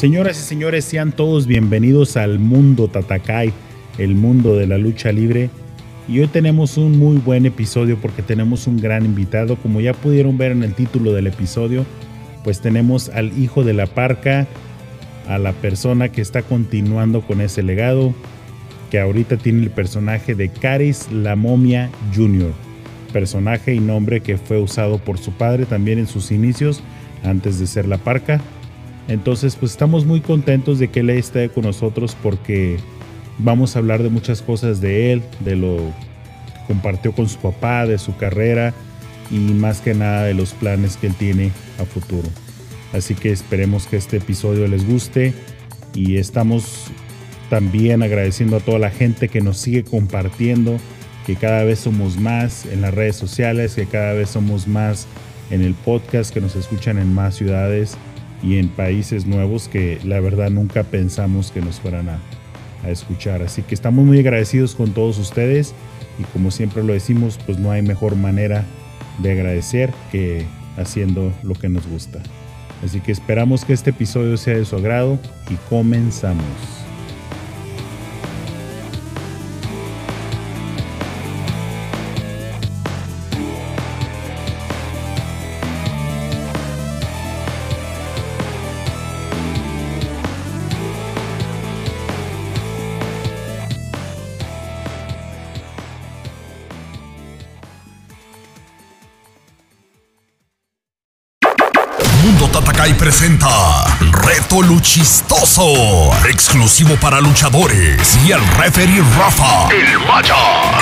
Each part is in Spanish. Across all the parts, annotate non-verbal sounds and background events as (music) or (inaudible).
Señoras y señores, sean todos bienvenidos al mundo Tatakai, el mundo de la lucha libre. Y hoy tenemos un muy buen episodio porque tenemos un gran invitado. Como ya pudieron ver en el título del episodio, pues tenemos al hijo de la parca, a la persona que está continuando con ese legado, que ahorita tiene el personaje de Caris la Momia Jr., personaje y nombre que fue usado por su padre también en sus inicios, antes de ser la parca. Entonces, pues estamos muy contentos de que él esté con nosotros porque vamos a hablar de muchas cosas de él, de lo que compartió con su papá, de su carrera y más que nada de los planes que él tiene a futuro. Así que esperemos que este episodio les guste y estamos también agradeciendo a toda la gente que nos sigue compartiendo, que cada vez somos más en las redes sociales, que cada vez somos más en el podcast, que nos escuchan en más ciudades y en países nuevos que la verdad nunca pensamos que nos fueran a, escuchar. Así que estamos muy agradecidos con todos ustedes y como siempre lo decimos, pues no hay mejor manera de agradecer que haciendo lo que nos gusta. Así que esperamos que este episodio sea de su agrado y comenzamos. Luchistoso, exclusivo para luchadores y el referee Rafa, el Maya.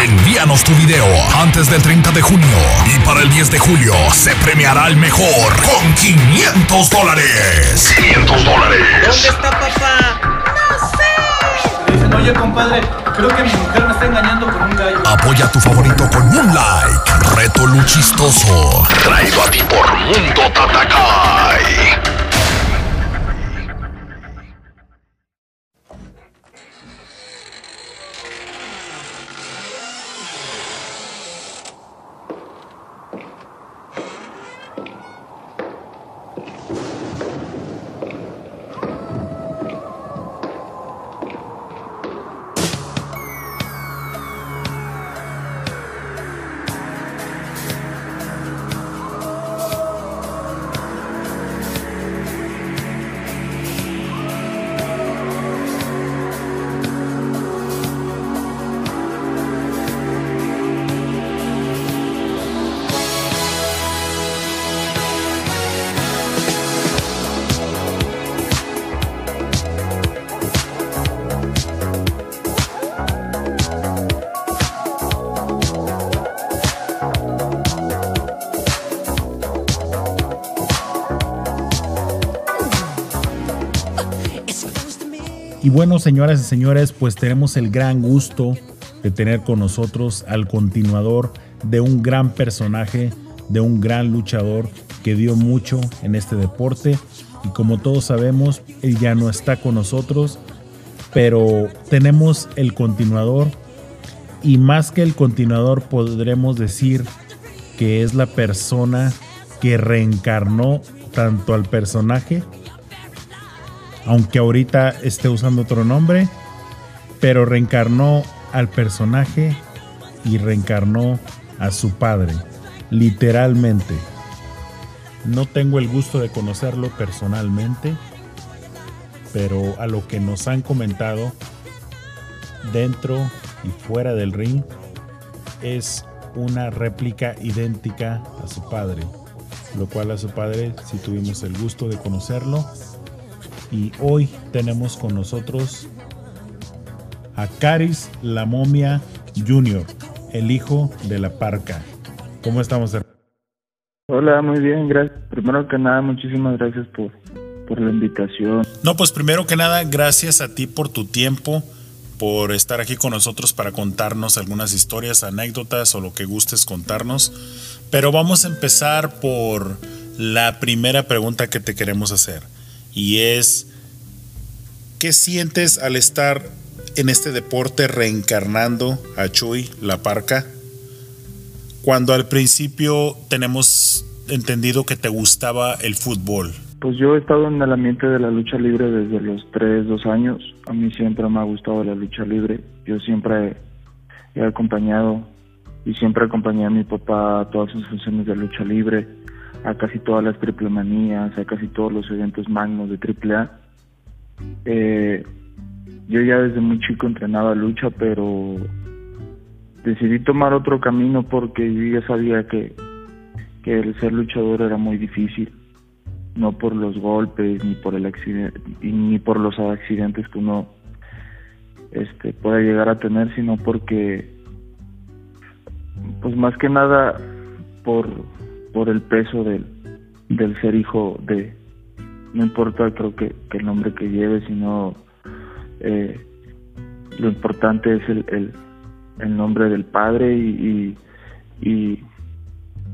Envíanos tu video antes del 30 de junio y para el 10 de julio se premiará al mejor con 500 dólares. 500 dólares. ¿Dónde está papá? Le dicen, oye compadre, creo que mi mujer me está engañando con un gallo. Apoya a tu favorito con un like. Reto Luchistoso. Traído a ti por Mundo Tatakai. Bueno, señoras y señores, pues tenemos el gran gusto de tener con nosotros al continuador de un gran personaje, de un gran luchador que dio mucho en este deporte. Y como todos sabemos, él ya no está con nosotros, pero tenemos el continuador. Y más que el continuador, podremos decir que es la persona que reencarnó tanto al personaje aunque ahorita esté usando otro nombre, pero reencarnó al personaje y reencarnó a su padre, literalmente. No tengo el gusto de conocerlo personalmente, pero a lo que nos han comentado dentro y fuera del ring es una réplica idéntica a su padre, lo cual a su padre sí tuvimos el gusto de conocerlo y hoy tenemos con nosotros a Caris la momia Junior, el hijo de la parca. ¿Cómo estamos? Hola, muy bien, gracias. Primero que nada, muchísimas gracias por, por la invitación. No, pues primero que nada, gracias a ti por tu tiempo, por estar aquí con nosotros para contarnos algunas historias, anécdotas o lo que gustes contarnos. Pero vamos a empezar por la primera pregunta que te queremos hacer. Y es, ¿qué sientes al estar en este deporte reencarnando a Chuy, la parca? Cuando al principio tenemos entendido que te gustaba el fútbol. Pues yo he estado en el ambiente de la lucha libre desde los 3, 2 años. A mí siempre me ha gustado la lucha libre. Yo siempre he acompañado y siempre acompañé a mi papá a todas sus funciones de lucha libre, a casi todas las triple manías, a casi todos los eventos magnos de triple A. Eh, yo ya desde muy chico entrenaba lucha, pero decidí tomar otro camino porque yo ya sabía que, que el ser luchador era muy difícil, no por los golpes ni por el accidente ni por los accidentes que uno este pueda llegar a tener, sino porque pues más que nada por por el peso del del ser hijo de no importa creo que, que el nombre que lleve, sino eh, lo importante es el, el, el, nombre del padre y, y,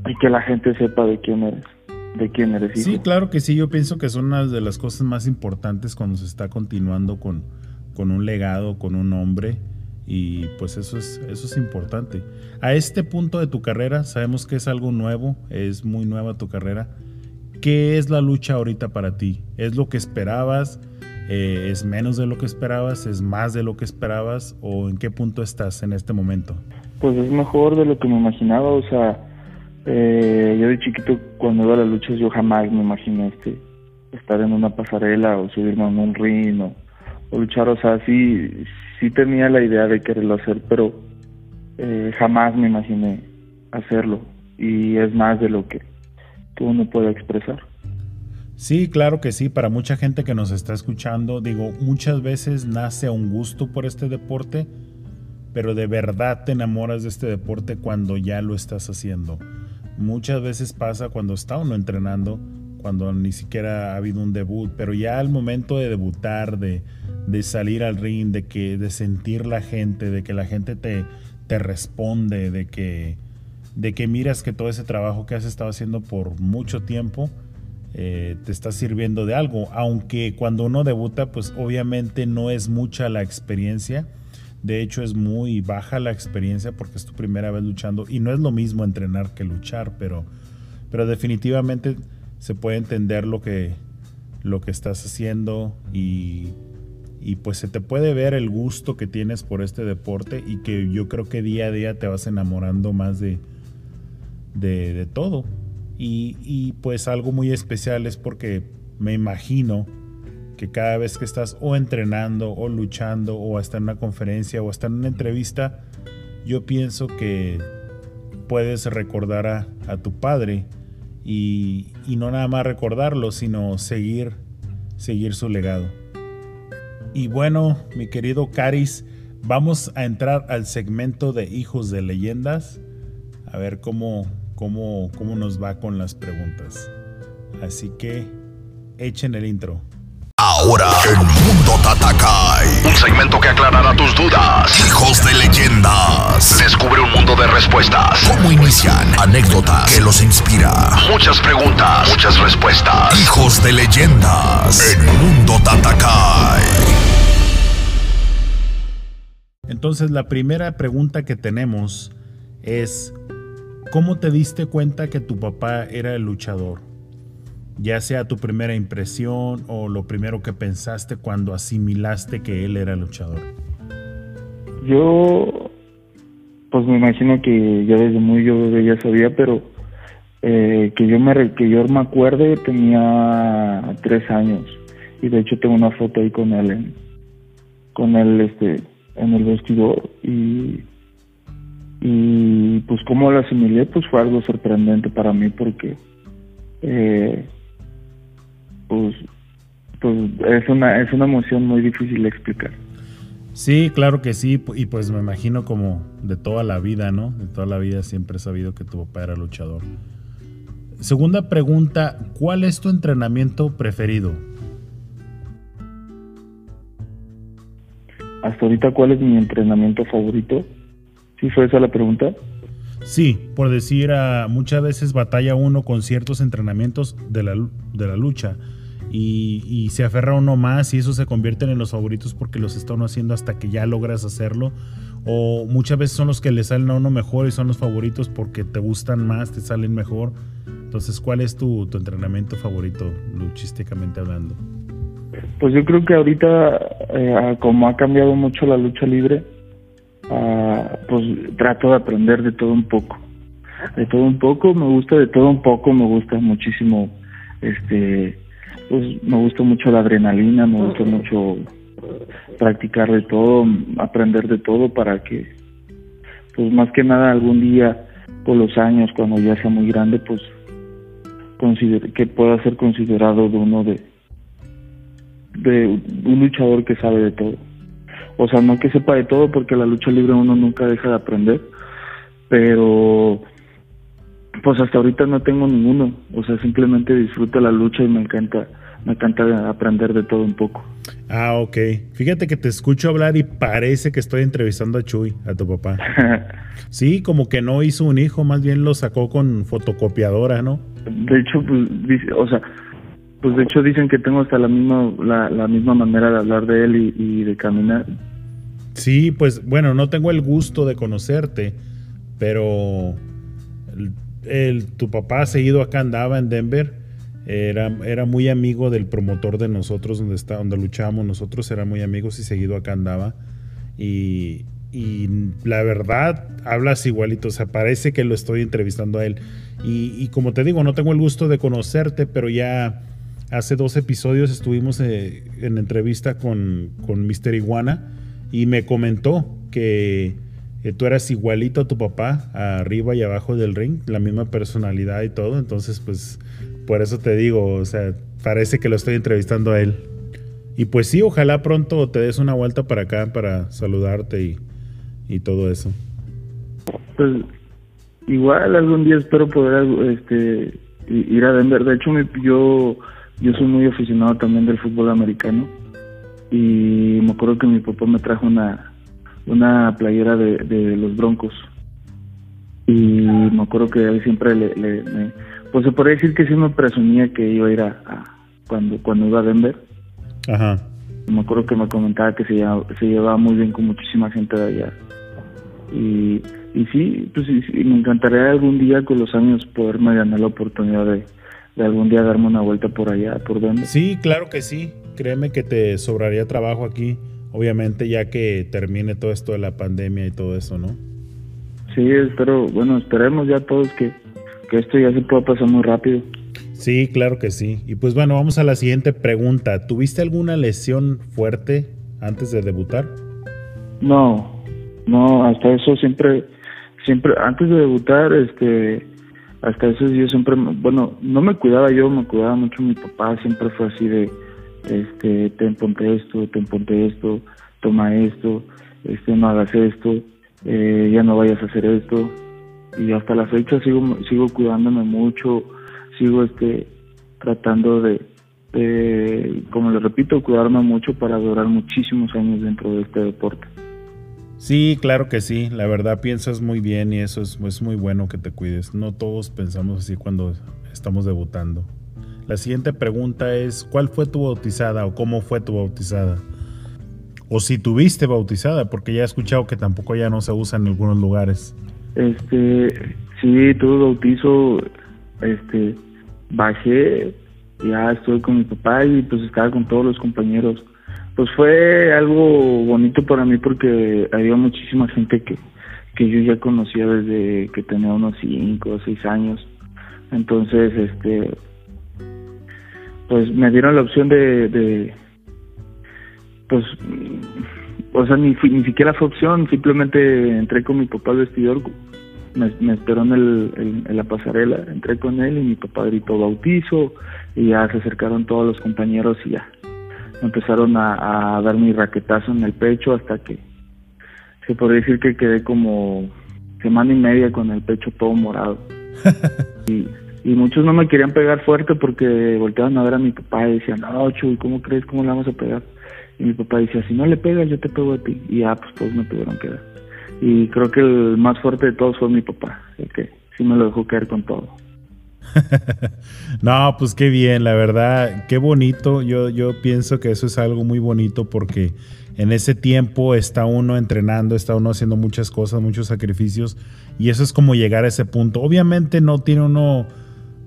y, que la gente sepa de quién eres. De quién eres hijo. Sí, claro que sí. Yo pienso que son una de las cosas más importantes cuando se está continuando con, con un legado, con un nombre. Y pues eso es, eso es importante. A este punto de tu carrera, sabemos que es algo nuevo, es muy nueva tu carrera. ¿Qué es la lucha ahorita para ti? ¿Es lo que esperabas? Eh, ¿Es menos de lo que esperabas? ¿Es más de lo que esperabas? ¿O en qué punto estás en este momento? Pues es mejor de lo que me imaginaba. O sea, eh, yo de chiquito cuando iba a las luchas yo jamás me imaginé este, estar en una pasarela o subirme en un ring o, luchar. O sea, sí, sí tenía la idea de quererlo hacer, pero eh, jamás me imaginé hacerlo. Y es más de lo que, que uno puede expresar. Sí, claro que sí. Para mucha gente que nos está escuchando, digo, muchas veces nace un gusto por este deporte, pero de verdad te enamoras de este deporte cuando ya lo estás haciendo. Muchas veces pasa cuando está uno entrenando, cuando ni siquiera ha habido un debut, pero ya al momento de debutar, de, de salir al ring, de, que, de sentir la gente, de que la gente te, te responde, de que, de que miras que todo ese trabajo que has estado haciendo por mucho tiempo, eh, te está sirviendo de algo. Aunque cuando uno debuta, pues obviamente no es mucha la experiencia. De hecho, es muy baja la experiencia porque es tu primera vez luchando y no es lo mismo entrenar que luchar, pero, pero definitivamente se puede entender lo que, lo que estás haciendo y, y pues se te puede ver el gusto que tienes por este deporte y que yo creo que día a día te vas enamorando más de, de, todo. Y, pues algo muy especial es porque me imagino que cada vez que estás o entrenando o luchando o hasta en una conferencia o hasta en una entrevista, yo pienso que puedes recordar a, tu padre y, no nada más recordarlo, sino seguir, seguir su legado. Y bueno, mi querido Caris, vamos a entrar al segmento de Hijos de Leyendas, a ver cómo, cómo, cómo nos va con las preguntas. Así que echen el intro. Ahora, el mundo Tatakai. Un segmento que aclarará tus dudas. Hijos de leyendas. Descubre un mundo de respuestas. ¿Cómo inician? Anécdota que los inspira. Muchas preguntas, muchas respuestas. Hijos de leyendas. El mundo Tatakai. Entonces, la primera pregunta que tenemos es: ¿Cómo te diste cuenta que tu papá era el luchador? Ya sea tu primera impresión o lo primero que pensaste cuando asimilaste que él era luchador. Yo, pues me imagino que ya desde muy yo ya sabía, pero Eh, que yo me que yo me acuerde tenía tres años y de hecho tengo una foto ahí con él en, con él este en el vestidor y y pues como lo asimilé pues fue algo sorprendente para mí porque eh, pues pues es una es una emoción muy difícil de explicar Sí, claro que sí, y pues me imagino como de toda la vida, ¿no? De toda la vida siempre he sabido que tu papá era luchador. Segunda pregunta, ¿cuál es tu entrenamiento preferido? Hasta ahorita, ¿cuál es mi entrenamiento favorito? ¿Sí fue esa la pregunta? Sí, por decir, uh, muchas veces batalla uno con ciertos entrenamientos de la, de la lucha y, se aferra uno más y eso se convierten en los favoritos porque los está uno haciendo hasta que ya logras hacerlo. O muchas veces son los que le salen a uno mejor y son los favoritos porque te gustan más, te salen mejor. Entonces, ¿cuál es tu, entrenamiento favorito, luchísticamente hablando? Pues yo creo que ahorita, eh, como ha cambiado mucho la lucha libre, ah, pues trato de aprender de todo un poco. De todo un poco, me gusta de todo un poco, me gusta muchísimo este pues me gusta mucho la adrenalina, me gusta mucho practicar de todo, aprender de todo para que, pues más que nada algún día, por los años, cuando ya sea muy grande, pues que pueda ser considerado de uno de, de un luchador que sabe de todo. O sea, no que sepa de todo, porque la lucha libre uno nunca deja de aprender, pero pues hasta ahorita no tengo ninguno, o sea, simplemente disfruto la lucha y me encanta, me encanta aprender de todo un poco. Ah, ok. Fíjate que te escucho hablar y parece que estoy entrevistando a Chuy, a tu papá. (laughs) sí, como que no hizo un hijo, más bien lo sacó con fotocopiadora, ¿no? De hecho, pues, o sea, pues de hecho dicen que tengo hasta la misma, la, misma manera de hablar de él y, de caminar. Sí, pues bueno, no tengo el gusto de conocerte, pero tu papá seguido acá andaba en Denver. Era, era, muy amigo del promotor de nosotros, donde, está, donde luchábamos nosotros, era muy amigos y seguido acá andaba. Y, y la verdad, hablas igualito, o sea, parece que lo estoy entrevistando a él. Y, como te digo, no tengo el gusto de conocerte, pero ya hace dos episodios estuvimos eh, en entrevista con, con Mr. Iguana y me comentó que tú eras igualito a tu papá, arriba y abajo del ring, la misma personalidad y todo, entonces pues por eso te digo, o sea, parece que lo estoy entrevistando a él. Y pues sí, ojalá pronto te des una vuelta para acá para saludarte y, y todo eso. Pues igual algún día espero poder este ir a Denver. De hecho, yo yo soy muy aficionado también del fútbol americano y me acuerdo que mi papá me trajo una una playera de, de los Broncos. Y me acuerdo que él siempre le, le pues se podría decir que sí me presumía que iba a ir a, cuando cuando iba a Denver. Ajá. Me acuerdo que me comentaba que se llevaba, se llevaba muy bien con muchísima gente de allá. Y, y sí pues sí, me encantaría algún día con los años poderme ganar la oportunidad de, de algún día darme una vuelta por allá por Denver sí claro que sí créeme que te sobraría trabajo aquí obviamente ya que termine todo esto de la pandemia y todo eso, ¿no? Sí, espero, bueno, esperemos ya todos que, que esto ya se pueda pasar muy rápido. Sí, claro que sí. Y pues bueno, vamos a la siguiente pregunta. ¿Tuviste alguna lesión fuerte antes de debutar? No, no, hasta eso siempre, siempre, antes de debutar, este, hasta eso yo siempre, bueno, no me cuidaba yo, me cuidaba mucho mi papá, siempre fue así de, este, te ponte esto, te ponte esto, toma esto, este, no hagas esto, eh, ya no vayas a hacer esto. Y hasta la fecha sigo, sigo cuidándome mucho, sigo este, tratando de, como le repito, cuidarme mucho para durar muchísimos años dentro de este deporte. Sí, claro que sí, la verdad piensas muy bien y eso es, es muy bueno que te cuides. No todos pensamos así cuando estamos debutando. La siguiente pregunta es, ¿cuál fue tu bautizada o cómo fue tu bautizada? O si tuviste bautizada, porque ya he escuchado que tampoco ya no se usa en algunos lugares. Este, sí, tuve bautizo, este, bajé, ya estuve con mi papá y pues estaba con todos los compañeros. Pues fue algo bonito para mí porque había muchísima gente que, que yo ya conocía desde que tenía unos 5 o 6 años. Entonces, este, pues me dieron la opción de, de pues, o sea, ni, ni siquiera fue opción, simplemente entré con mi papá al vestidor, me, esperó en, el, en, la pasarela, entré con él y mi papá gritó bautizo y ya se acercaron todos los compañeros y ya empezaron a, a dar mi raquetazo en el pecho hasta que se podría decir que quedé como semana y media con el pecho todo morado. (laughs) y, y muchos no me querían pegar fuerte porque volteaban a ver a mi papá y decían, no, Chuy, ¿cómo crees? ¿Cómo le vamos a pegar? Y mi papá decía, si no le pegas, yo te pego a ti. Y ya, pues todos me tuvieron que dar. Y creo que el más fuerte de todos fue mi papá, el que sí me lo dejó caer con todo. (laughs) no, pues qué bien, la verdad, qué bonito. Yo, yo pienso que eso es algo muy bonito porque en ese tiempo está uno entrenando, está uno haciendo muchas cosas, muchos sacrificios, y eso es como llegar a ese punto. Obviamente no tiene uno,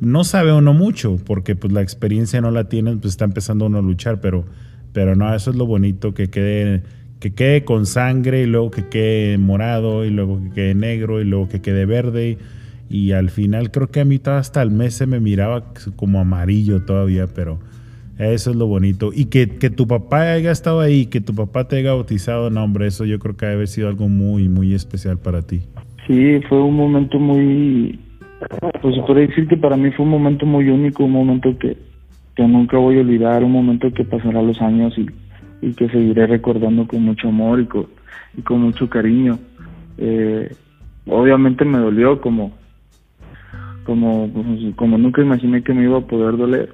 no sabe uno mucho, porque pues la experiencia no la tiene, pues está empezando uno a luchar, pero, pero no, eso es lo bonito, que quede, que quede con sangre, y luego que quede morado, y luego que quede negro, y luego que quede verde, al final creo que a mí hasta el mes se me miraba como amarillo todavía, pero eso es lo bonito. Y que, que, tu papá haya estado ahí, que tu papá te haya bautizado, no, hombre, eso yo creo que debe haber sido algo muy, muy especial para ti. Sí, fue un momento muy, pues se puede decir que para mí fue un momento muy único, un momento que, que nunca voy a olvidar, un momento que pasará los años y, y que seguiré recordando con mucho amor y con, y con mucho cariño. Eh, obviamente me dolió como, como, como nunca imaginé que me iba a poder doler.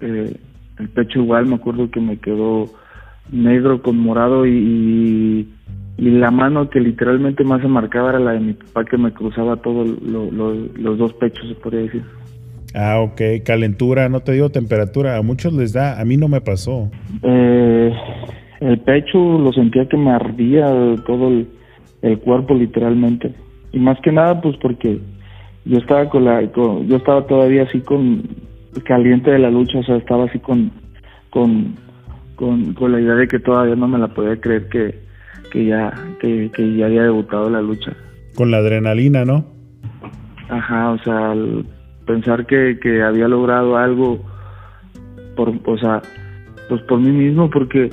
Eh, el pecho igual me acuerdo que me quedó negro con morado y, y, la mano que literalmente más se marcaba era la de mi papá que me cruzaba todos los dos pechos se podría decir. Ah ok. Calentura no te digo temperatura a muchos les da a mí no me pasó. Eh, el pecho lo sentía que me ardía todo el, el cuerpo literalmente. Y más que nada pues porque yo estaba con la yo estaba todavía así con caliente de la lucha, o sea, estaba así con, con, con, la idea de que todavía no me la podía creer que, que ya, que, que ya había debutado la lucha. Con la adrenalina, ¿no? Ajá, o sea, pensar que, que había logrado algo por, o sea, pues por mí mismo, porque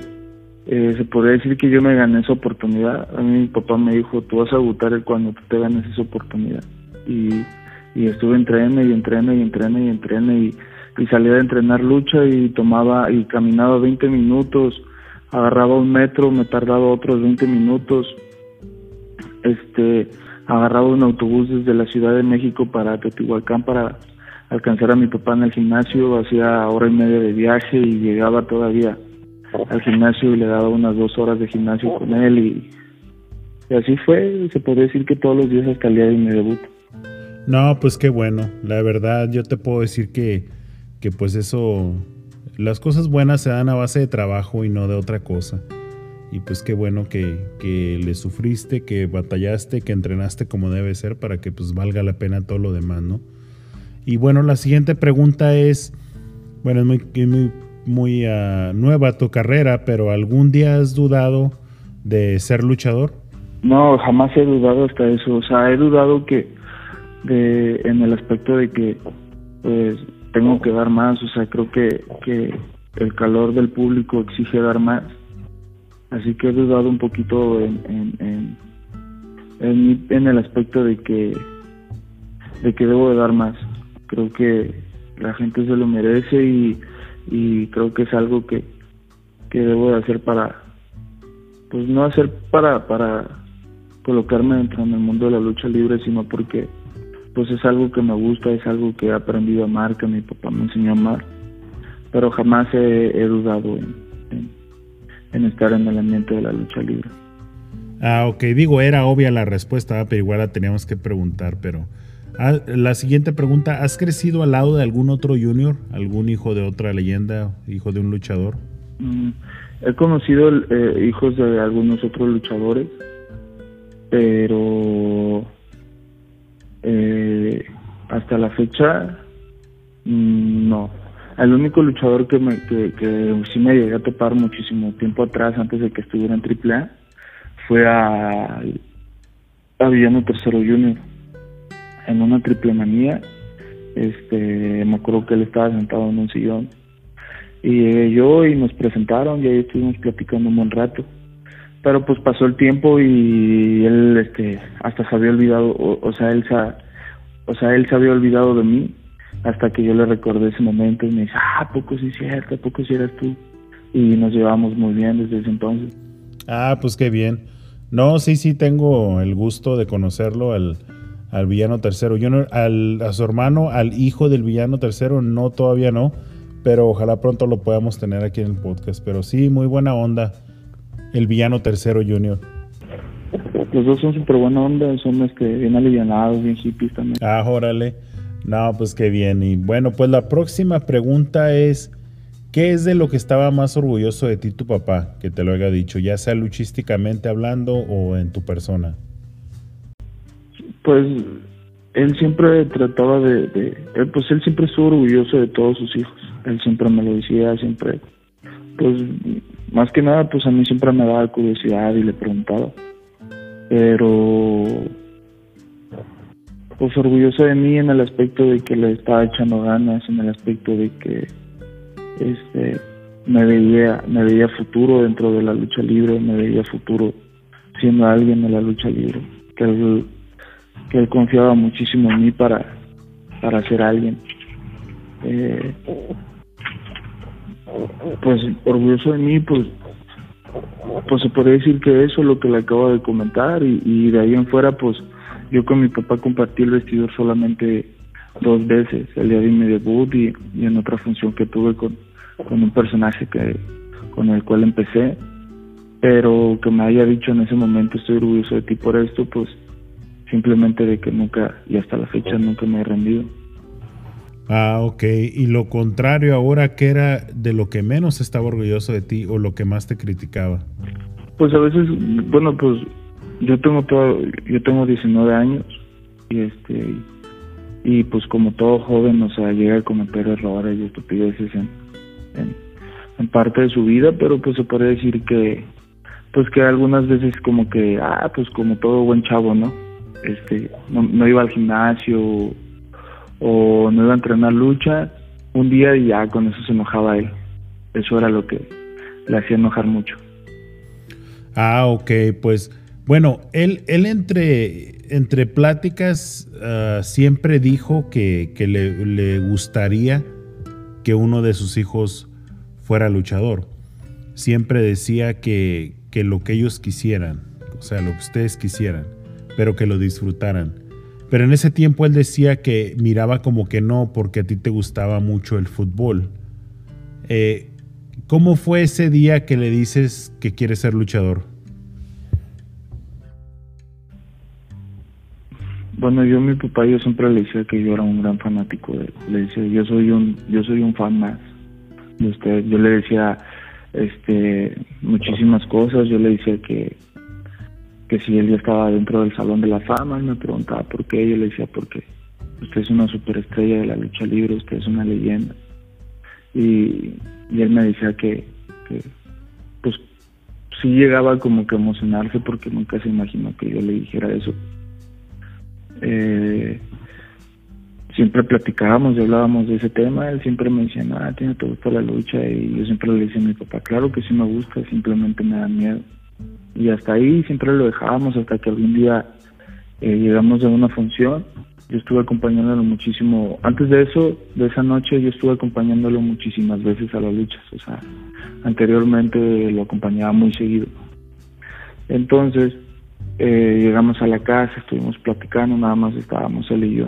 eh, se podría decir que yo me gané esa oportunidad. A mí mi papá me dijo, tú vas a debutar cuando tú te ganes esa oportunidad. Y y estuve entrene y entrene y entrene y entrene y, y salía de entrenar lucha y tomaba y caminaba 20 minutos, agarraba un metro, me tardaba otros 20 minutos, este, agarraba un autobús desde la Ciudad de México para Teotihuacán para alcanzar a mi papá en el gimnasio, hacía hora y media de viaje y llegaba todavía al gimnasio y le daba unas dos horas de gimnasio con él y, así fue, se puede decir que todos los días hasta el día de mi debut. No, pues qué bueno. La verdad, yo te puedo decir que, que pues eso, las cosas buenas se dan a base de trabajo y no de otra cosa. Y pues qué bueno que, que le sufriste, que batallaste, que entrenaste como debe ser para que pues valga la pena todo lo demás, ¿no? Y bueno, la siguiente pregunta es, bueno, es muy, muy, muy uh, nueva tu carrera, pero ¿algún día has dudado de ser luchador? No, jamás he dudado hasta eso. O sea, he dudado que, de, en el aspecto de que pues tengo que dar más, o sea, creo que, que el calor del público exige dar más, así que he dudado un poquito en, en, en, en, el aspecto de que de que debo de dar más, creo que la gente se lo merece y, y creo que es algo que, que debo de hacer para pues no hacer para para colocarme dentro del mundo de la lucha libre, sino porque pues es algo que me gusta, es algo que he aprendido a amar, que mi papá me enseñó a amar, pero jamás he, dudado en, estar en el ambiente de la lucha libre. Ah, ok, digo, era obvia la respuesta, pero igual la teníamos que preguntar, pero... Ah, la siguiente pregunta, ¿has crecido al lado de algún otro junior? ¿Algún hijo de otra leyenda, hijo de un luchador? Mm, he conocido eh, hijos de algunos otros luchadores, pero eh, hasta la fecha, mm, no. El único luchador que, me, que, que sí me llegué a topar muchísimo tiempo atrás, antes de que estuviera en AAA, fue a, a Villano Tercero Junior. En una triple manía, este, me acuerdo que él estaba sentado en un sillón y llegué yo y nos presentaron y ahí estuvimos platicando un buen rato. Pero pues pasó el tiempo y él este hasta se había olvidado, o, sea, él se, o sea, él se había olvidado de mí hasta que yo le recordé ese momento y me dice, ah, poco sí cierto, poco sí eras tú. Y nos llevamos muy bien desde ese entonces. Ah, pues qué bien. No, sí, sí, tengo el gusto de conocerlo al, al villano tercero. Yo no, al, a su hermano, al hijo del villano tercero, no, todavía no, pero ojalá pronto lo podamos tener aquí en el podcast. Pero sí, muy buena onda, el villano tercero Junior. Los dos son súper buena onda, son este, bien alivianados, bien hippies también. Ah, órale. No, pues qué bien. Y bueno, pues la próxima pregunta es, ¿qué es de lo que estaba más orgulloso de ti tu papá, que te lo haya dicho, ya sea luchísticamente hablando o en tu persona? Pues él siempre trataba de, de, pues él siempre estuvo orgulloso de todos sus hijos. Él siempre me lo decía, siempre, pues más que nada, pues a mí siempre me daba curiosidad y le preguntaba. Pero pues orgulloso de mí en el aspecto de que le estaba echando ganas, en el aspecto de que este me veía, me veía futuro dentro de la lucha libre, me veía futuro siendo alguien en la lucha libre, que él, que él confiaba muchísimo en mí para, para ser alguien. Eh, pues orgulloso de mí, pues pues se puede decir que eso es lo que le acabo de comentar y, y de ahí en fuera pues yo con mi papá compartí el vestidor solamente dos veces, el día de mi debut y, en otra función que tuve con, con un personaje que con el cual empecé, pero que me haya dicho en ese momento estoy orgulloso de ti por esto, pues simplemente de que nunca y hasta la fecha nunca me he rendido. Ah, ok. Y lo contrario ahora, ¿qué era de lo que menos estaba orgulloso de ti o lo que más te criticaba? Pues a veces, bueno, pues yo tengo todo, yo tengo 19 años y este y pues como todo joven, o sea, llega a cometer errores y estupideces en, en, parte de su vida, pero pues se puede decir que pues que algunas veces como que ah pues como todo buen chavo, ¿no? Este no, no iba al gimnasio o no iba a entrenar lucha un día y ya con eso se enojaba él. Eso era lo que le hacía enojar mucho. Ah, ok, pues bueno, él, él entre, entre pláticas ah, siempre dijo que, le, gustaría que uno de sus hijos fuera luchador. Siempre decía que, que lo que ellos quisieran, o sea, lo que ustedes quisieran, pero que lo disfrutaran. Pero en ese tiempo él decía que miraba como que no, porque a ti te gustaba mucho el fútbol. Eh, ¿Cómo fue ese día que le dices que quieres ser luchador? Bueno, yo mi papá yo siempre le decía que yo era un gran fanático de él. Le decía, yo soy un yo soy un fan más de usted. Yo le decía este muchísimas cosas, yo le decía que que si él ya estaba dentro del salón de la fama, él me preguntaba por qué, yo le decía porque usted es una superestrella de la lucha libre, usted es una leyenda. Y, y él me decía que, pues sí llegaba como que a emocionarse porque nunca se imaginó que yo le dijera eso eh, siempre platicábamos y hablábamos de ese tema, él siempre me decía, ah, ¿tiene te gusta la lucha? Y yo siempre le decía a mi papá, claro que sí me gusta, simplemente me da miedo. Y hasta ahí siempre lo dejábamos hasta que algún día eh, llegamos a una función. Yo estuve acompañándolo muchísimo. Antes de eso, de esa noche, yo estuve acompañándolo muchísimas veces a las luchas. O sea, anteriormente lo acompañaba muy seguido. Entonces, eh, llegamos a la casa, estuvimos platicando, nada más estábamos él y yo.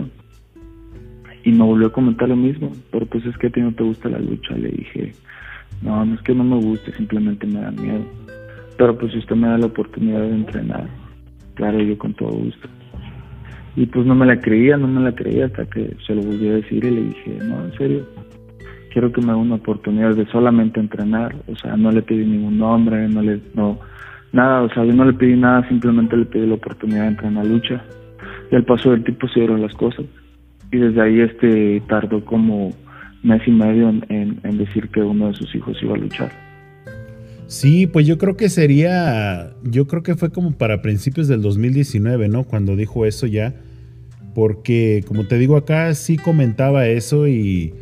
Y me volvió a comentar lo mismo, pero pues es que a ti no te gusta la lucha. Le dije, no, no es que no me guste, simplemente me da miedo. Pero pues si usted me da la oportunidad de entrenar, claro, yo con todo gusto. Y pues no me la creía, no me la creía hasta que se lo volví a decir y le dije, no, en serio, quiero que me haga una oportunidad de solamente entrenar. O sea, no le pedí ningún nombre, no le, no, nada, o sea, yo no le pedí nada, simplemente le pedí la oportunidad de entrar en la lucha. Y al paso del tiempo se dieron las cosas. Y desde ahí este tardó como mes y medio en, decir que uno de sus hijos iba a luchar. Sí, pues yo creo que sería, yo creo que fue como para principios del 2019, ¿no? Cuando dijo eso ya. porque como te digo acá sí comentaba eso y,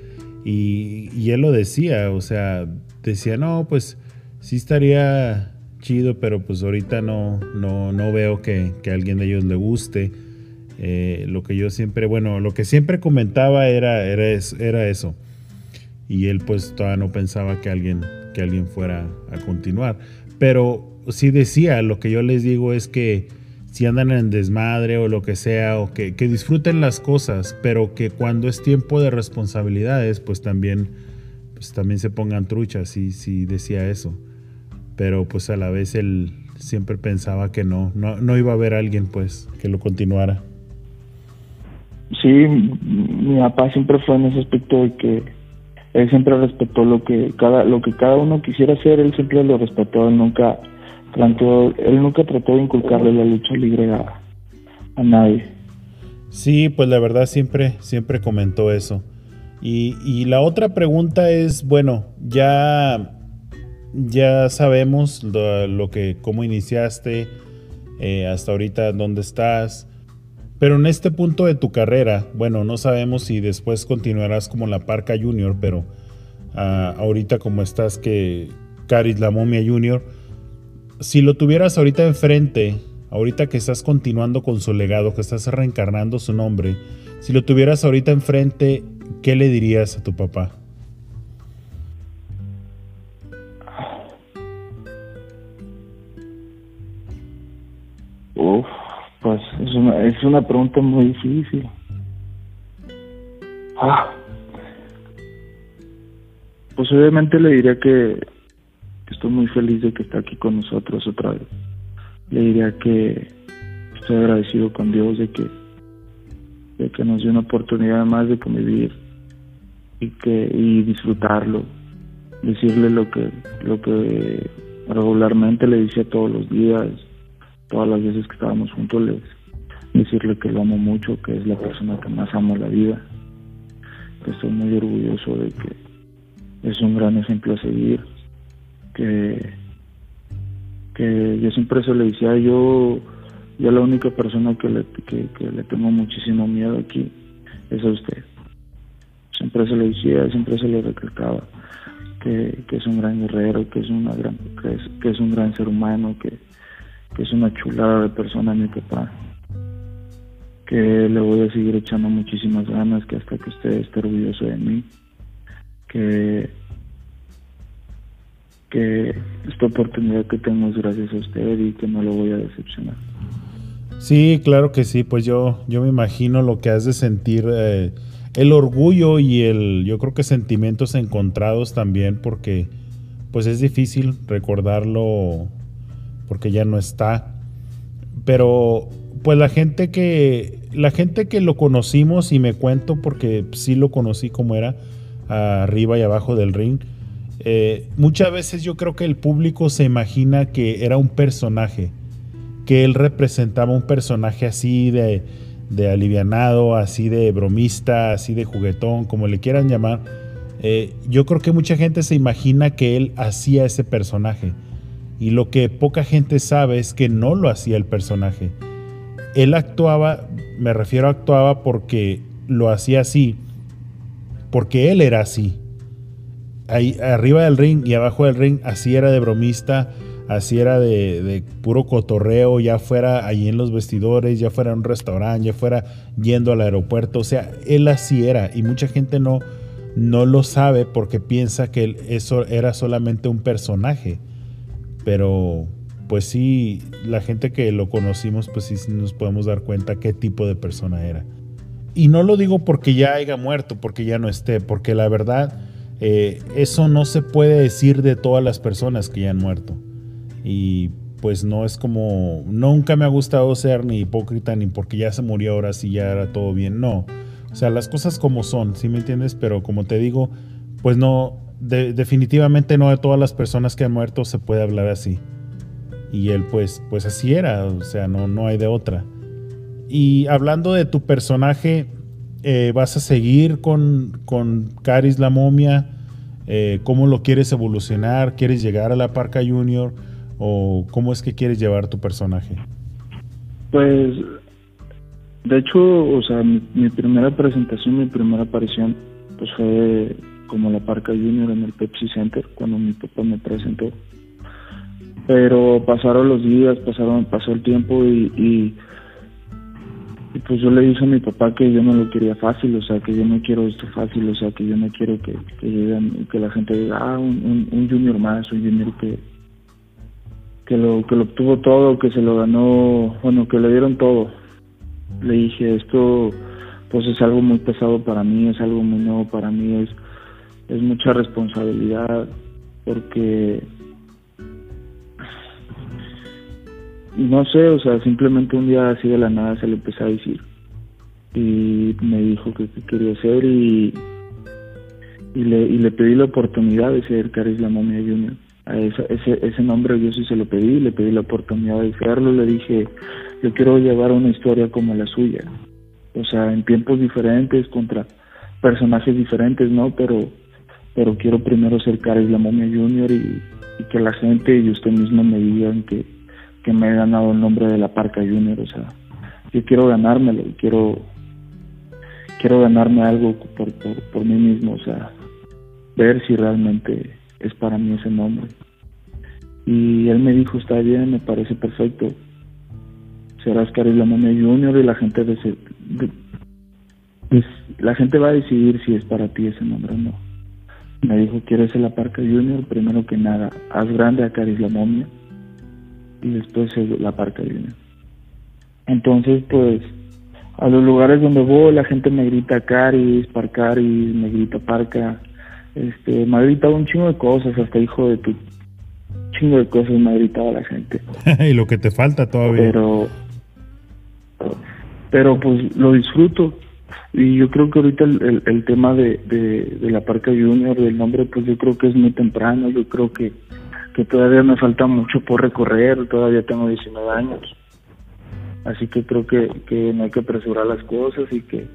y, él lo decía, o sea, decía, no, pues sí estaría chido, pero pues ahorita no, no, no veo que, que a alguien de ellos le guste. Eh, lo que yo siempre, bueno, lo que siempre comentaba era, era, era eso. Y él pues todavía no pensaba que alguien, que alguien fuera a continuar. Pero sí decía, lo que yo les digo es que si andan en desmadre o lo que sea, o que, disfruten las cosas, pero que cuando es tiempo de responsabilidades, pues también, pues también se pongan truchas, sí, sí decía eso. Pero pues a la vez él siempre pensaba que no, no, no iba a haber alguien pues que lo continuara. Sí, mi papá siempre fue en ese aspecto de que él siempre respetó lo que cada lo que cada uno quisiera hacer, él siempre lo respetó, nunca trató, él nunca trató de inculcarle la lucha libre a, a nadie. Sí, pues la verdad siempre siempre comentó eso. Y, y la otra pregunta es, bueno, ya ya sabemos lo, que cómo iniciaste eh, hasta ahorita dónde estás pero en este punto de tu carrera, bueno, no sabemos si después continuarás como la Parca Junior, pero ah, ahorita como estás que Caris la Momia Junior, si lo tuvieras ahorita enfrente, ahorita que estás continuando con su legado, que estás reencarnando su nombre, si lo tuvieras ahorita enfrente, ¿qué le dirías a tu papá? Pues es una, es una pregunta muy difícil. Ah. Pues obviamente le diría que, estoy muy feliz de que está aquí con nosotros otra vez. Le diría que estoy agradecido con Dios de que, de que nos dio una oportunidad más de convivir y que y disfrutarlo. Decirle lo que lo que regularmente le dice todos los días todas las veces que estábamos juntos, les decirle que lo amo mucho, que es la persona que más amo la vida, estoy muy orgulloso de que es un gran ejemplo a seguir, que, que yo siempre se le decía, yo, yo la única persona que le, que, le tengo muchísimo miedo aquí es a usted. Siempre se le decía, siempre se le recalcaba que, que es un gran guerrero, que es, una gran, que es, que es un gran ser humano, que, que es una chulada de persona mi papá, que le voy a seguir echando muchísimas ganas, que hasta que usted esté orgulloso de mí, que, que esta oportunidad que tengo es gracias a usted y que no lo voy a decepcionar. Sí, claro que sí, pues yo, yo me imagino lo que has de sentir, eh, el orgullo y el, yo creo que sentimientos encontrados también, porque pues es difícil recordarlo porque ya no está. Pero pues la gente que la gente que lo conocimos y me cuento porque sí lo conocí como era arriba y abajo del ring. Eh, muchas veces yo creo que el público se imagina que era un personaje, que él representaba un personaje así de, de alivianado, así de bromista, así de juguetón, como le quieran llamar. Eh, yo creo que mucha gente se imagina que él hacía ese personaje y lo que poca gente sabe es que no lo hacía el personaje. Él actuaba, me refiero a actuaba porque lo hacía así, porque él era así. Ahí, arriba del ring y abajo del ring, así era de bromista, así era de, puro cotorreo, ya fuera allí en los vestidores, ya fuera en un restaurante, ya fuera yendo al aeropuerto. O sea, él así era y mucha gente no, no lo sabe porque piensa que eso era solamente un personaje pero pues sí, la gente que lo conocimos, pues sí nos podemos dar cuenta qué tipo de persona era. Y no lo digo porque ya haya muerto, porque ya no esté, porque la verdad, eh, eso no se puede decir de todas las personas que ya han muerto. Y pues no es como, nunca me ha gustado ser ni hipócrita, ni porque ya se murió ahora sí ya era todo bien, no. O sea, las cosas como son, ¿sí me entiendes? Pero como te digo, pues no, definitivamente no de todas las personas que han muerto se puede hablar así. Y él pues, pues así era, o sea, no, no hay de otra. Y hablando de tu personaje, eh, ¿vas a seguir con, con Caris la momia? Eh, ¿Cómo lo quieres evolucionar? ¿Quieres llegar a la Parca Junior? ¿O cómo es que quieres llevar tu personaje? Pues De hecho, o sea, mi, mi primera presentación, mi primera aparición, pues fue como la Parca Junior en el Pepsi Center, cuando mi papá me presentó. Pero pasaron los días, pasaron, pasó el tiempo y, y, pues yo le dije a mi papá que yo no lo quería fácil, o sea, que yo no quiero esto fácil, o sea, que yo no quiero que, que, lleguen, que la gente diga, ah, un, un, un junior más, un junior que, que lo que lo obtuvo todo, que se lo ganó, bueno, que le dieron todo. Le dije, esto pues es algo muy pesado para mí, es algo muy nuevo para mí, es, es mucha responsabilidad, porque no sé, o sea, simplemente un día así de la nada se le empezó a decir y me dijo que, que quería ser y, y, le, y le pedí la oportunidad de ser Caris La Momia Junior. A ese, ese, ese nombre yo sí se lo pedí, le pedí la oportunidad de serlo, le dije, yo quiero llevar una historia como la suya, o sea, en tiempos diferentes, contra personajes diferentes, ¿no? Pero, pero quiero primero ser Caris La Momia Junior y, que la gente y usted mismo me digan que, que me he ganado el nombre de la Parca Junior, o sea, yo quiero ganármelo y quiero quiero ganarme algo por, por, por mí mismo, o sea, ver si realmente es para mí ese nombre. Y él me dijo, está bien, me parece perfecto. Serás Caris La Momia Junior y la gente de, la gente va a decidir si es para ti ese nombre o no. Me dijo, ¿quieres ser la Parca Junior? Primero que nada, haz grande a Caris La Momia y después la Parca Junior. Entonces, pues, a los lugares donde voy, la gente me grita Caris, Parcaris, me grita Parca, este, me ha gritado un chingo de cosas, hasta hijo de tu chingo de cosas me ha gritado la gente. (laughs) y lo que te falta todavía. Pero, pero pues lo disfruto. Y yo creo que ahorita el, tema de, la Parca Junior, del nombre, pues yo creo que es muy temprano, yo creo que, que todavía me falta mucho por recorrer, todavía tengo 19 años. Así que creo que, que no hay que apresurar las cosas y que,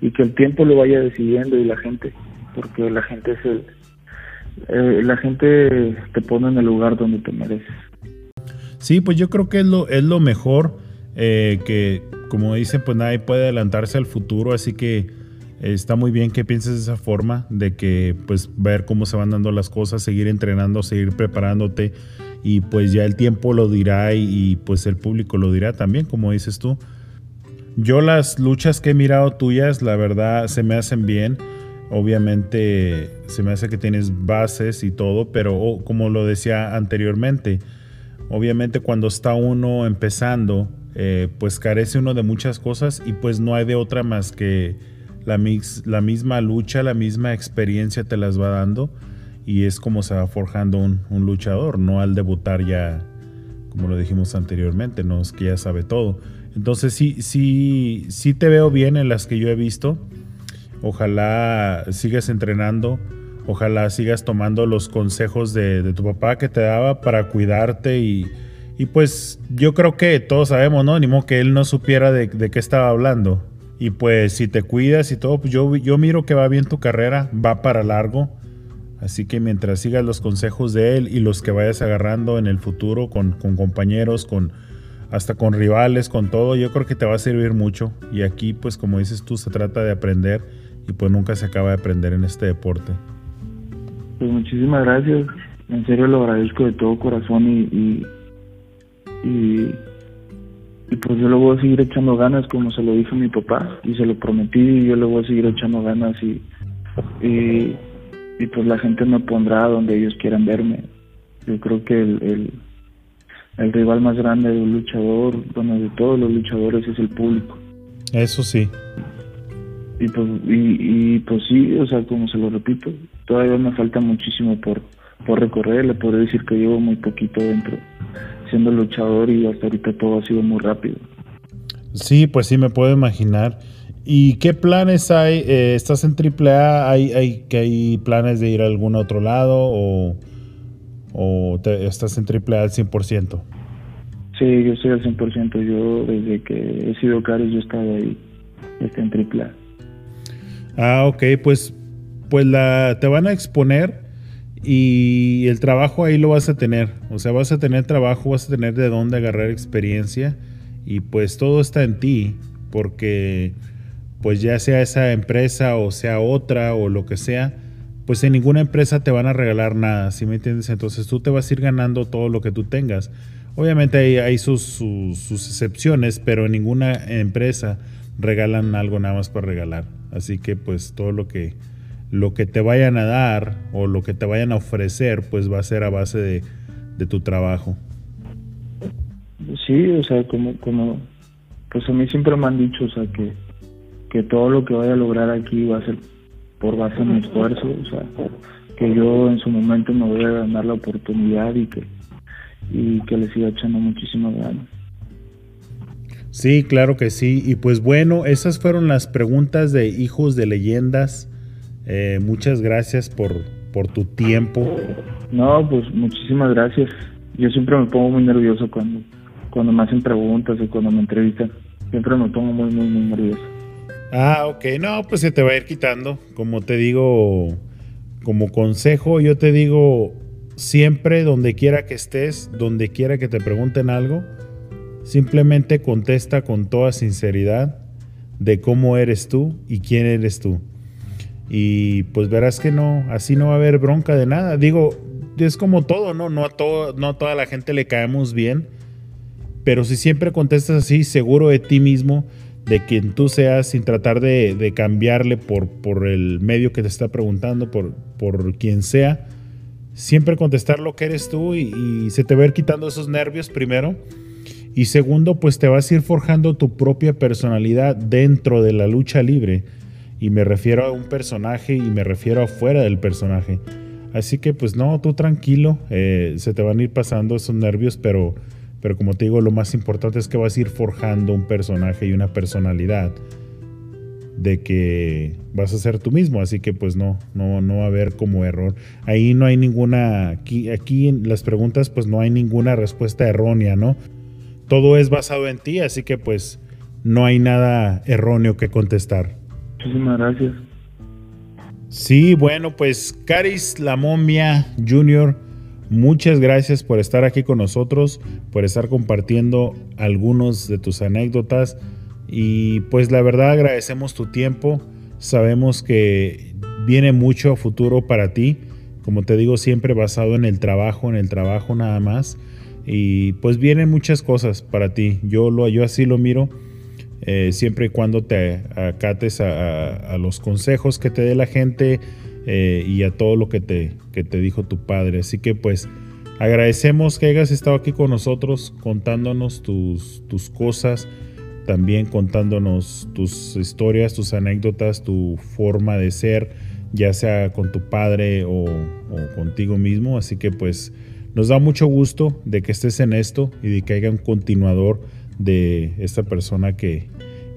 y que el tiempo lo vaya decidiendo y la gente, porque la gente es el, eh, la gente te pone en el lugar donde te mereces. Sí, pues yo creo que es lo, es lo mejor eh, que, como dicen, pues nadie puede adelantarse al futuro, así que está muy bien que pienses de esa forma, de que pues ver cómo se van dando las cosas, seguir entrenando, seguir preparándote y pues ya el tiempo lo dirá y, y, pues el público lo dirá también, como dices tú. Yo las luchas que he mirado tuyas, la verdad, se me hacen bien. Obviamente se me hace que tienes bases y todo, pero oh, como lo decía anteriormente, obviamente cuando está uno empezando, eh, pues carece uno de muchas cosas y pues no hay de otra más que la, misma lucha, la misma experiencia te las va dando y es como se va forjando un, luchador, no al debutar ya, como lo dijimos anteriormente, no es que ya sabe todo. Entonces sí, sí, sí te veo bien en las que yo he visto. Ojalá sigas entrenando, ojalá sigas tomando los consejos de tu papá que te daba para cuidarte y, y, pues yo creo que todos sabemos, ¿no? Ni modo que él no supiera de, qué estaba hablando. Y pues si te cuidas y todo, pues yo, yo miro que va bien tu carrera, va para largo. Así que mientras sigas los consejos de él y los que vayas agarrando en el futuro con, con, compañeros, con hasta con rivales, con todo, yo creo que te va a servir mucho. Y aquí, pues como dices tú, se trata de aprender y pues nunca se acaba de aprender en este deporte. Pues muchísimas gracias. En serio lo agradezco de todo corazón y, y, y pues yo le voy a seguir echando ganas como se lo dije a mi papá y se lo prometí y yo le voy a seguir echando ganas y, y y pues la gente me pondrá donde ellos quieran verme. Yo creo que el, el, el, rival más grande de un luchador, bueno, de todos los luchadores es el público. Eso sí. Y pues, y, y pues sí, o sea, como se lo repito, todavía me falta muchísimo por, por recorrer. Le podría decir que llevo muy poquito dentro siendo luchador y hasta ahorita todo ha sido muy rápido. Sí, pues sí, me puedo imaginar. ¿Y qué planes hay? Eh, ¿Estás en AAA? ¿Hay, hay, que ¿Hay planes de ir a algún otro lado o, o te, estás en AAA al 100%? Sí, yo estoy al 100%. Yo desde que he sido caro yo he estado ahí, estoy en AAA. Ah, ok, pues, pues la, te van a exponer y el trabajo ahí lo vas a tener. O sea, vas a tener trabajo, vas a tener de dónde agarrar experiencia y pues todo está en ti porque pues ya sea esa empresa o sea otra o lo que sea, pues en ninguna empresa te van a regalar nada, ¿sí me entiendes? Entonces tú te vas a ir ganando todo lo que tú tengas. Obviamente hay, hay sus, sus, sus, excepciones, pero en ninguna empresa regalan algo nada más para regalar. Así que pues todo lo que, lo que te vayan a dar o lo que te vayan a ofrecer, pues va a ser a base de, de tu trabajo. Sí, o sea, como, como, pues a mí siempre me han dicho, o sea, que, que todo lo que vaya a lograr aquí va a ser por base en mi esfuerzo, o sea, que yo en su momento me voy a ganar la oportunidad y que, y que le siga echando muchísimas ganas. Sí, claro que sí. Y pues bueno, esas fueron las preguntas de Hijos de Leyendas. Eh, muchas gracias por, por tu tiempo. No, pues muchísimas gracias. Yo siempre me pongo muy nervioso cuando, cuando me hacen preguntas o cuando me entrevistan. Siempre me pongo muy, muy, muy nervioso. Ah, ok. No, pues se te va a ir quitando. Como te digo, como consejo, yo te digo, siempre donde quiera que estés, donde quiera que te pregunten algo, simplemente contesta con toda sinceridad de cómo eres tú y quién eres tú. Y pues verás que no, así no va a haber bronca de nada. Digo, es como todo, ¿no? No a, todo, no a toda la gente le caemos bien. Pero si siempre contestas así, seguro de ti mismo, de quien tú seas, sin tratar de, cambiarle por, por, el medio que te está preguntando, por, por quien sea, siempre contestar lo que eres tú y, y, se te va a ir quitando esos nervios primero. Y segundo, pues te vas a ir forjando tu propia personalidad dentro de la lucha libre. Y me refiero a un personaje y me refiero afuera del personaje. Así que pues no, tú tranquilo, eh, se te van a ir pasando esos nervios, pero, pero como te digo, lo más importante es que vas a ir forjando un personaje y una personalidad de que vas a ser tú mismo, así que pues no, no, no va a haber como error. Ahí no hay ninguna, aquí, aquí en las preguntas pues no hay ninguna respuesta errónea, ¿no? Todo es basado en ti, así que pues no hay nada erróneo que contestar. Muchísimas gracias. Sí, bueno, pues Caris La Momia Jr., muchas gracias por estar aquí con nosotros, por estar compartiendo algunos de tus anécdotas. Y pues la verdad agradecemos tu tiempo, sabemos que viene mucho futuro para ti, como te digo siempre basado en el trabajo, en el trabajo nada más. Y pues vienen muchas cosas para ti, yo, lo, yo así lo miro eh, siempre y cuando te acates a, los consejos que te dé la gente eh, y a todo lo que te, que te dijo tu padre. Así que pues agradecemos que hayas estado aquí con nosotros contándonos tus, tus cosas, también contándonos tus historias, tus anécdotas, tu forma de ser, ya sea con tu padre o, o contigo mismo. Así que pues nos da mucho gusto de que estés en esto y de que haya un continuador de esta persona que,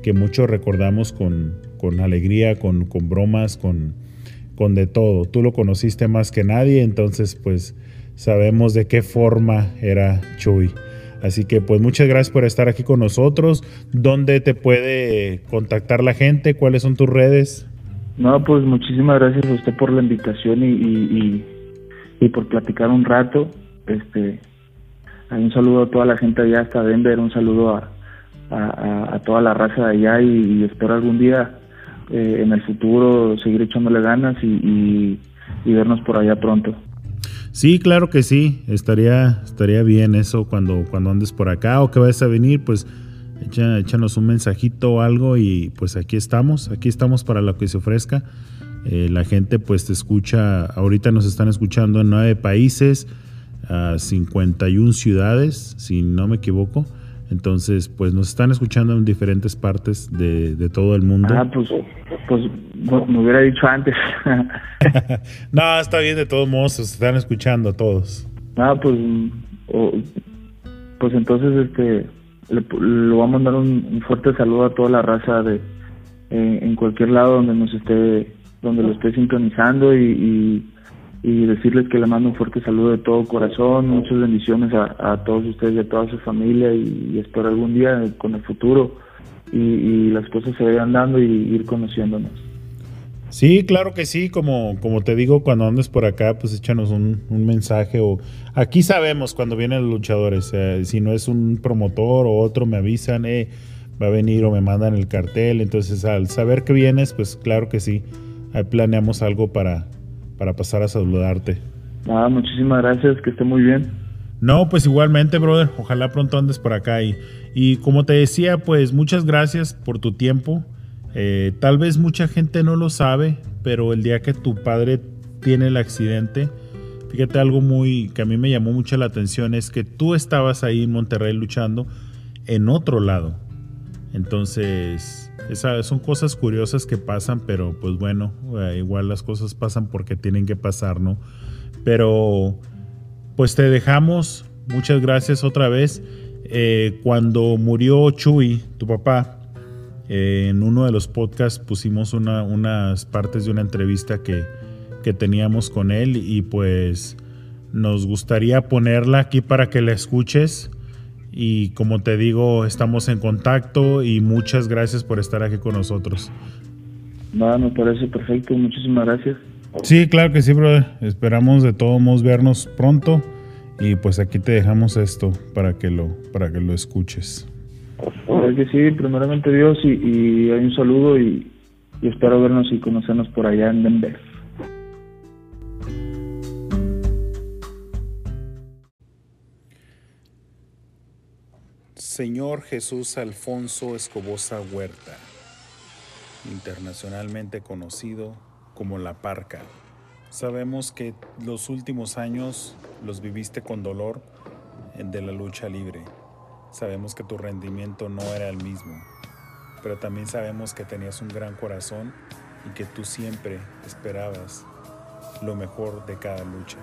que muchos recordamos con, con alegría, con, con bromas, con, con de todo. Tú lo conociste más que nadie, entonces pues sabemos de qué forma era Chuy. Así que pues muchas gracias por estar aquí con nosotros. ¿Dónde te puede contactar la gente? ¿Cuáles son tus redes? No, pues muchísimas gracias a usted por la invitación y, y, y, por platicar un rato. Este, un saludo a toda la gente allá hasta Denver, un saludo a, a, toda la raza de allá y, espero algún día eh, en el futuro seguir echándole ganas y, vernos por allá pronto. Sí, claro que sí, estaría, estaría bien eso cuando, cuando andes por acá o que vayas a venir, pues échanos un mensajito o algo y pues aquí estamos, aquí estamos para lo que se ofrezca. Eh, la gente pues te escucha, ahorita nos están escuchando en nueve países, a 51 ciudades, si no me equivoco. Entonces, pues nos están escuchando en diferentes partes de, todo el mundo. Ah, pues, pues me hubiera dicho antes. (laughs) (laughs) no, está bien, de todos modos, se están escuchando todos. Ah, pues, pues entonces, este, le, le, voy a mandar un, fuerte saludo a toda la raza de eh, en cualquier lado donde nos esté, donde lo esté sintonizando y y decirles que le mando un fuerte saludo de todo corazón, muchas bendiciones a, todos ustedes y a toda su familia y, espero algún día con el futuro y, las cosas se vayan dando y ir conociéndonos. Sí, claro que sí, como, como te digo, cuando andes por acá, pues échanos un, mensaje o aquí sabemos cuando vienen los luchadores, si no es un promotor o otro me avisan, eh, va a venir o me mandan el cartel. Entonces, al saber que vienes, pues claro que sí, ahí planeamos algo para, para pasar a saludarte. Ah, muchísimas gracias, que esté muy bien. No, pues igualmente, brother. Ojalá pronto andes por acá. Y, y como te decía, pues muchas gracias por tu tiempo. Eh, tal vez mucha gente no lo sabe, pero el día que tu padre tiene el accidente, fíjate algo muy que a mí me llamó mucho la atención es que tú estabas ahí en Monterrey luchando en otro lado. Entonces, esas son cosas curiosas que pasan, pero pues bueno, eh, igual las cosas pasan porque tienen que pasar, ¿no? Pero pues te dejamos. Muchas gracias otra vez. Eh, cuando murió Chuy, tu papá, eh, en uno de los podcasts pusimos una, unas partes de una entrevista que, que teníamos con él y pues nos gustaría ponerla aquí para que la escuches. Y como te digo, estamos en contacto y muchas gracias por estar aquí con nosotros. Nada, me parece perfecto. Muchísimas gracias. Sí, claro que sí, brother. Esperamos de todos modos vernos pronto. Y pues aquí te dejamos esto para que lo, para que lo escuches. Claro que sí, primeramente Dios y, y hay un saludo y, y espero vernos y conocernos por allá en Denver. Señor Jesús Alfonso Escobosa Huerta, internacionalmente conocido como La Parca. Sabemos que los últimos años los viviste con dolor de la lucha libre. Sabemos que tu rendimiento no era el mismo, pero también sabemos que tenías un gran corazón y que tú siempre esperabas lo mejor de cada lucha.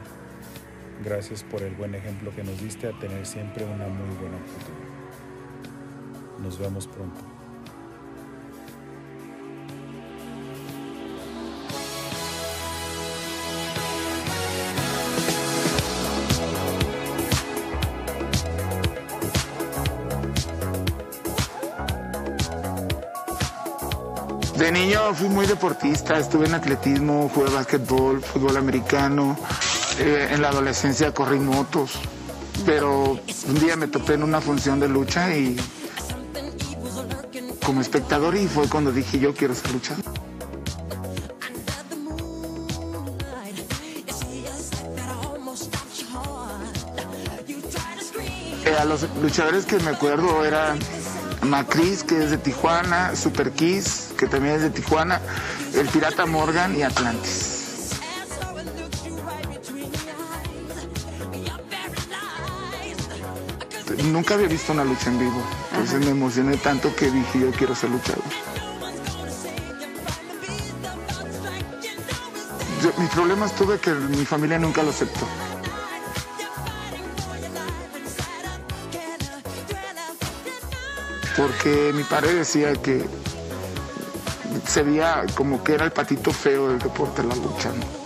Gracias por el buen ejemplo que nos diste a tener siempre una muy buena actitud. Nos vemos pronto. De niño fui muy deportista, estuve en atletismo, jugué básquetbol, fútbol americano, eh, en la adolescencia corrí motos, pero un día me topé en una función de lucha y como espectador y fue cuando dije yo quiero ser luchador. Eh, a los luchadores que me acuerdo eran Macris, que es de Tijuana, Super Kiss, que también es de Tijuana, el Pirata Morgan y Atlantis. Nunca había visto una lucha en vivo, entonces me emocioné tanto que dije yo quiero ser luchador. Yo- mis problemas tuve que mi familia nunca lo aceptó. Porque mi padre decía que se veía como que era el patito feo del deporte, la lucha. ¿no?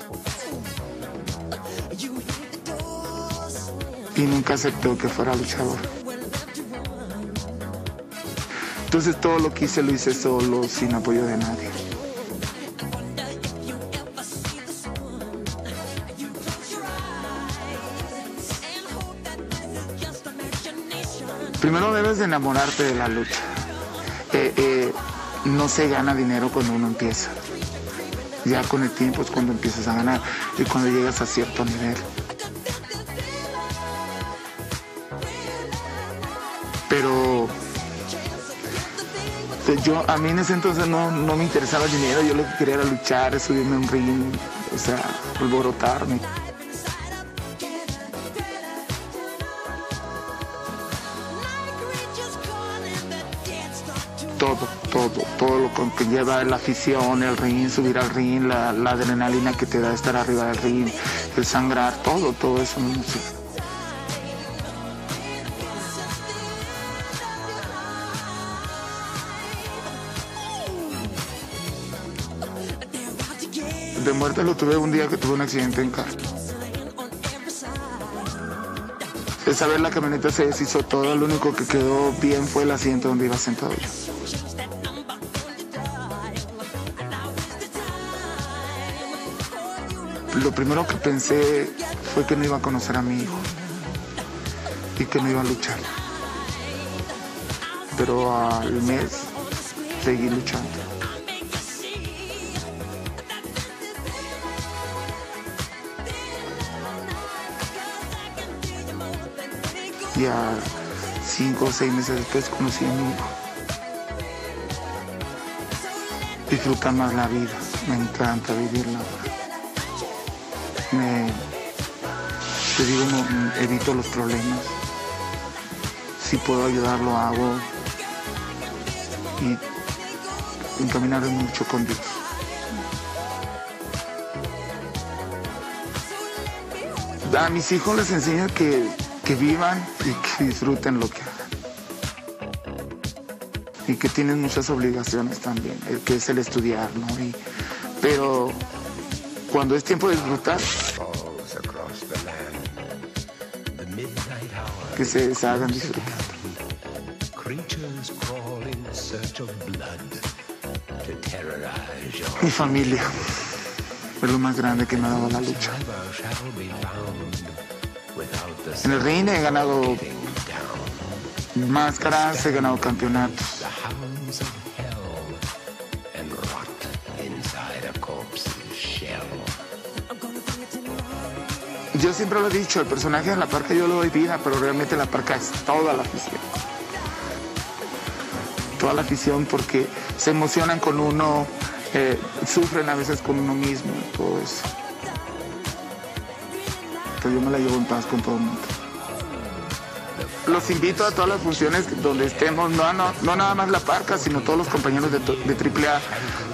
Y nunca aceptó que fuera luchador. Entonces todo lo que hice lo hice solo, sin apoyo de nadie. Primero debes de enamorarte de la lucha. Eh, eh, no se gana dinero cuando uno empieza. Ya con el tiempo es cuando empiezas a ganar y cuando llegas a cierto nivel. Pues, yo a mí en ese entonces no, no me interesaba el dinero, yo lo que quería era luchar, subirme un ring, o sea, alborotarme. todo, todo, todo lo que lleva la afición, el ring, subir al ring, la, la adrenalina que te da estar arriba del ring, el sangrar, todo, todo eso. ¿no? Sí. Muerte lo tuve un día que tuve un accidente en carro. Esa vez la camioneta se deshizo todo, lo único que quedó bien fue el asiento donde iba sentado yo. Lo primero que pensé fue que no iba a conocer a mi hijo y que no iba a luchar. pero al mes seguí luchando. Ya cinco o seis meses después conocí a mi hijo. Disfrutar más la vida, me encanta vivirla. Me, te digo, no, evito los problemas. Si puedo ayudar, lo hago. Y encaminarme mucho con Dios. A mis hijos les enseño que, que vivan y que disfruten lo que hagan. Y que tienen muchas obligaciones también, el que es el estudiar, ¿no? Y- pero cuando es tiempo de disfrutar, que se terrorize your Mi familia es lo más grande que me ha dado la lucha. En el ring he ganado máscaras, he ganado campeonatos. Yo siempre lo he dicho, el personaje de la parca yo le doy vida, pero realmente la parca es toda la afición. Toda la afición porque se emocionan con uno, eh, sufren a veces con uno mismo y todo eso. Yo me la llevo en paz con todo el mundo. Los invito a todas las funciones donde estemos, no, no, no nada más la parca, sino todos los compañeros de, de AAA.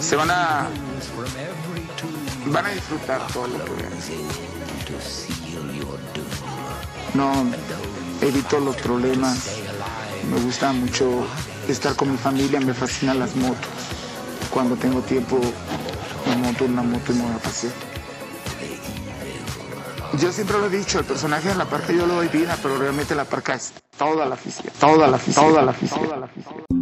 Se van a, van a disfrutar todo lo que vean. No evito los problemas. Me gusta mucho estar con mi familia, me fascinan las motos. Cuando tengo tiempo me monto una moto y me voy a pasear. Yo siempre lo he dicho, el personaje de la parca yo le doy vida, pero realmente la parca es toda la afición. Toda la afición. Toda la afición. Toda la afición.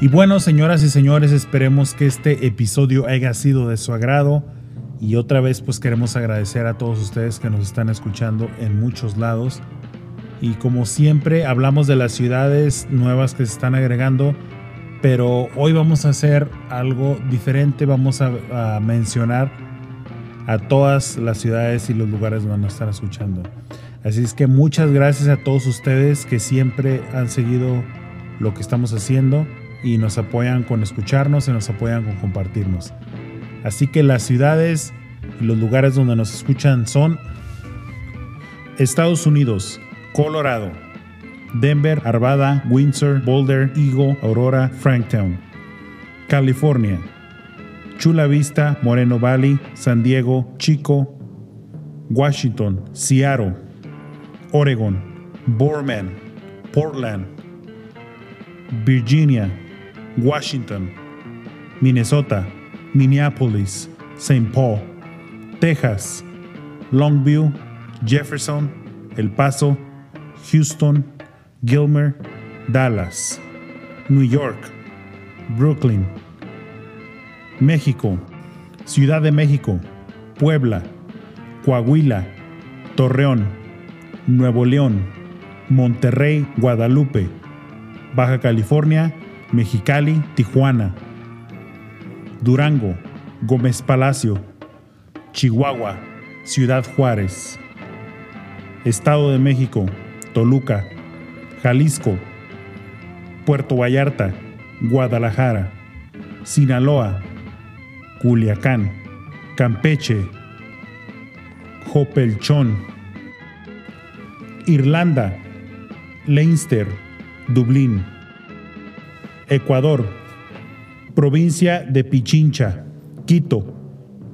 Y bueno, señoras y señores, esperemos que este episodio haya sido de su agrado. Y otra vez, pues queremos agradecer a todos ustedes que nos están escuchando en muchos lados. Y como siempre, hablamos de las ciudades nuevas que se están agregando. Pero hoy vamos a hacer algo diferente. Vamos a, a mencionar a todas las ciudades y los lugares donde nos están escuchando. Así es que muchas gracias a todos ustedes que siempre han seguido lo que estamos haciendo y nos apoyan con escucharnos y nos apoyan con compartirnos. Así que las ciudades y los lugares donde nos escuchan son Estados Unidos, Colorado, Denver, Arvada, Windsor, Boulder, Eagle, Aurora, Franktown. California, Chula Vista, Moreno Valley, San Diego, Chico, Washington, Seattle, Oregon, Borman, Portland, Virginia, Washington, Minnesota, Minneapolis, St. Paul, Texas, Longview, Jefferson, El Paso, Houston, Gilmer, Dallas, New York, Brooklyn, México, Ciudad de México, Puebla, Coahuila, Torreón, Nuevo León, Monterrey, Guadalupe, Baja California, Mexicali, Tijuana, Durango, Gómez Palacio, Chihuahua, Ciudad Juárez, Estado de México, Toluca, Jalisco, Puerto Vallarta, Guadalajara, Sinaloa, Culiacán, Campeche, Jopelchón, Irlanda, Leinster, Dublín, Ecuador, provincia de Pichincha, Quito,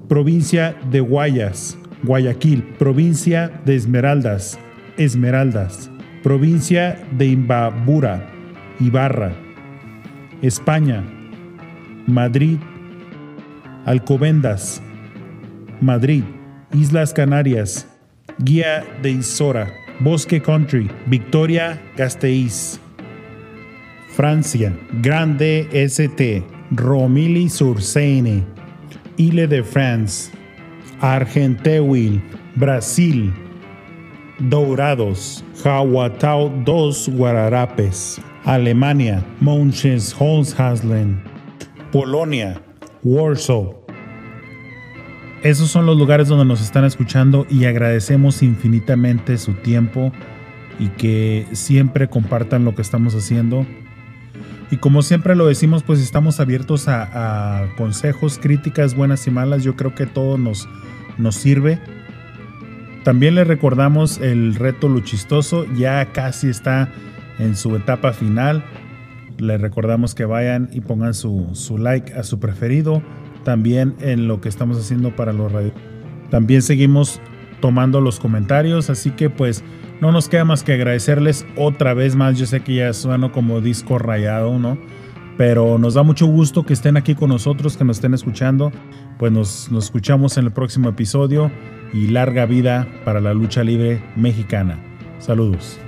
provincia de Guayas, Guayaquil, provincia de Esmeraldas, Esmeraldas, provincia de Imbabura, Ibarra, España, Madrid, Alcobendas, Madrid, Islas Canarias, Guía de Isora, Bosque Country, Victoria Gasteiz, Francia, Grande ST, Romilly sur Seine, Ile de France, Argenteuil, Brasil, Dourados, Jahuatao dos Guararapes, Alemania, Mönchengladbach, Polonia, Warsaw. Esos son los lugares donde nos están escuchando y agradecemos infinitamente su tiempo y que siempre compartan lo que estamos haciendo. Y como siempre lo decimos, pues estamos abiertos a, consejos, críticas buenas y malas. Yo creo que todo nos, nos sirve. También les recordamos el reto luchistoso, ya casi está en su etapa final. Les recordamos que vayan y pongan su, su like a su preferido. También en lo que estamos haciendo para los radio. También seguimos tomando los comentarios, así que pues no nos queda más que agradecerles otra vez más. Yo sé que ya sueno como disco rayado, ¿no? Pero nos da mucho gusto que estén aquí con nosotros, que nos estén escuchando. Pues nos, nos escuchamos en el próximo episodio y larga vida para la lucha libre mexicana. Saludos.